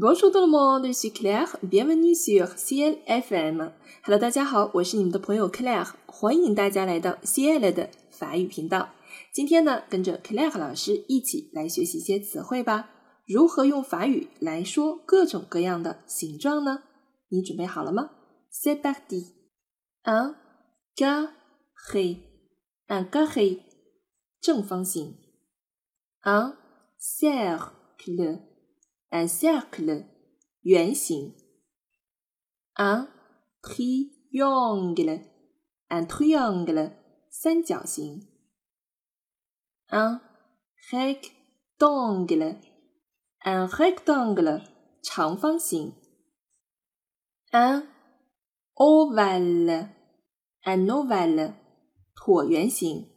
Bonjour tout le monde, je suis Claire. Bienvenue sur CL FM. Hello，大家好，我是你们的朋友 Claire，欢迎大家来到 CL 的法语频道。今天呢，跟着 Claire 老师一起来学习一些词汇吧。如何用法语来说各种各样的形状呢？你准备好了吗？C'est parti. Un carré, un carré，正方形。Un cercle, un cercle，圆形。Un triangle, un triangle，三角形。Un rectangle, un rectangle，长方形。Un ovale, un ovale，椭圆形。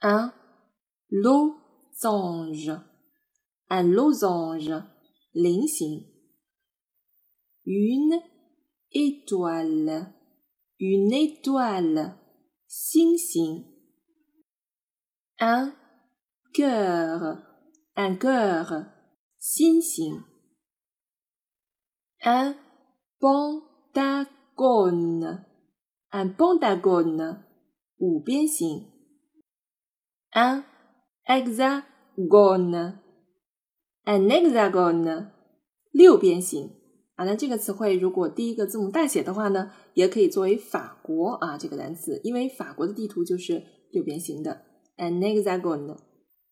Un losange, un losange, Une étoile, une étoile, Un cœur, un cœur, Un pentagone, un pentagone, ou bien Un hexagone, un hexagone，六边形。啊，那这个词汇如果第一个字母大写的话呢，也可以作为法国啊这个单词，因为法国的地图就是六边形的。an hexagon。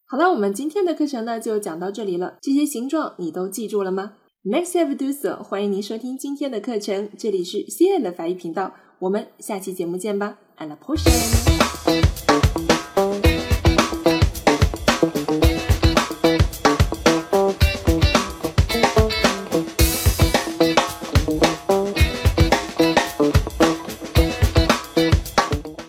好了，我们今天的课程呢就讲到这里了。这些形状你都记住了吗？Max have do so。欢迎您收听今天的课程，这里是 C N 的法语频道。我们下期节目见吧，à la prochaine。